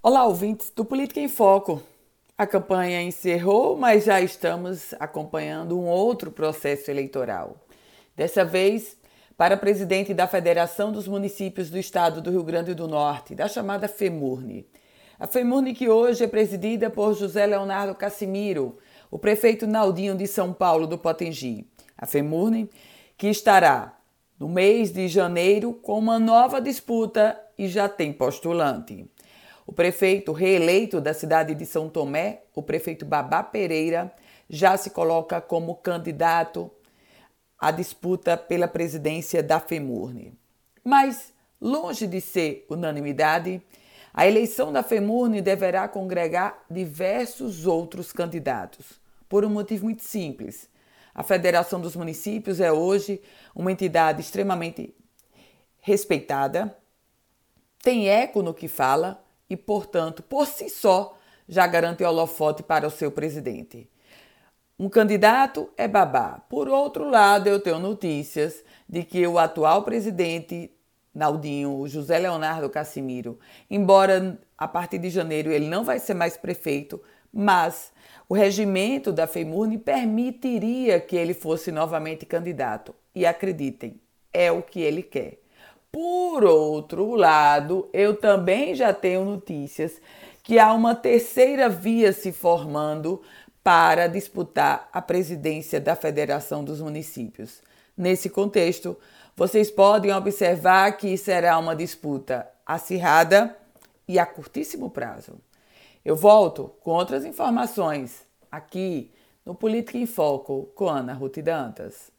Olá, ouvintes do Política em Foco. A campanha encerrou, mas já estamos acompanhando um outro processo eleitoral. Dessa vez, para presidente da Federação dos Municípios do Estado do Rio Grande do Norte, da chamada FEMURNE. A FEMURNE que hoje é presidida por José Leonardo Cassimiro, o prefeito Naldinho de São Paulo do Potengi. A FEMURNE que estará no mês de janeiro com uma nova disputa e já tem postulante. O prefeito reeleito da cidade de São Tomé, o prefeito Babá Pereira, já se coloca como candidato à disputa pela presidência da FEMURNE. Mas, longe de ser unanimidade, a eleição da FEMURNE deverá congregar diversos outros candidatos, por um motivo muito simples. A Federação dos Municípios é hoje uma entidade extremamente respeitada, tem eco no que fala e, portanto, por si só, já garante holofote para o seu presidente. Um candidato é babá. Por outro lado, eu tenho notícias de que o atual presidente Naldinho, José Leonardo Cassimiro, embora a partir de janeiro ele não vai ser mais prefeito, mas o regimento da FEMURNE permitiria que ele fosse novamente candidato. E acreditem, é o que ele quer. Por outro lado, eu também já tenho notícias que há uma terceira via se formando para disputar a presidência da Federação dos Municípios. Nesse contexto, vocês podem observar que será uma disputa acirrada e a curtíssimo prazo. Eu volto com outras informações aqui no Política em Foco com Ana Ruth Dantas.